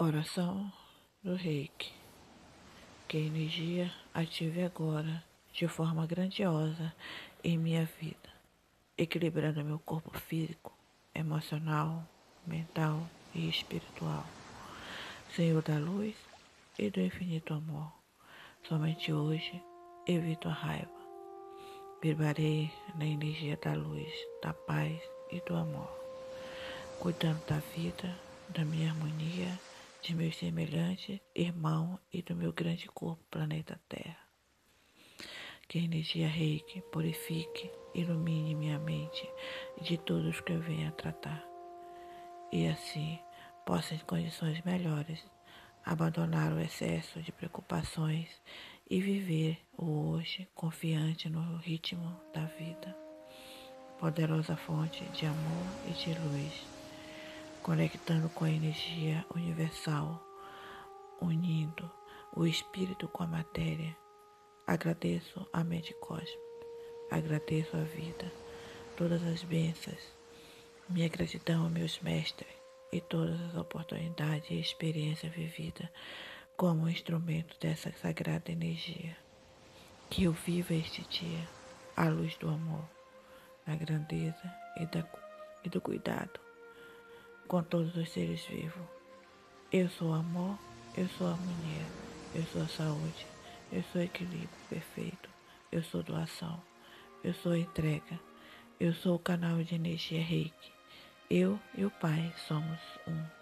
Oração do Reiki. Que a energia ative agora de forma grandiosa em minha vida, equilibrando meu corpo físico, emocional, mental e espiritual. Senhor da luz e do infinito amor, somente hoje evito a raiva. Vibrarei na energia da luz, da paz e do amor, cuidando da vida, da minha harmonia de meus semelhantes, irmão e do meu grande corpo, planeta Terra. Que a energia reiki purifique, ilumine minha mente de todos que eu venha tratar. E assim possa, em condições melhores, abandonar o excesso de preocupações e viver o hoje confiante no ritmo da vida. Poderosa fonte de amor e de luz conectando com a energia universal, unindo o espírito com a matéria. Agradeço a mente cósmica, agradeço a vida, todas as bênçãos, minha gratidão a meus mestres e todas as oportunidades e experiência vivida como instrumento dessa sagrada energia. Que eu viva este dia à luz do amor, da grandeza e, da, e do cuidado com todos os seres vivos. Eu sou amor, eu sou harmonia, eu sou saúde, eu sou equilíbrio perfeito, eu sou doação, eu sou entrega, eu sou o canal de energia reiki. Eu e o Pai somos um.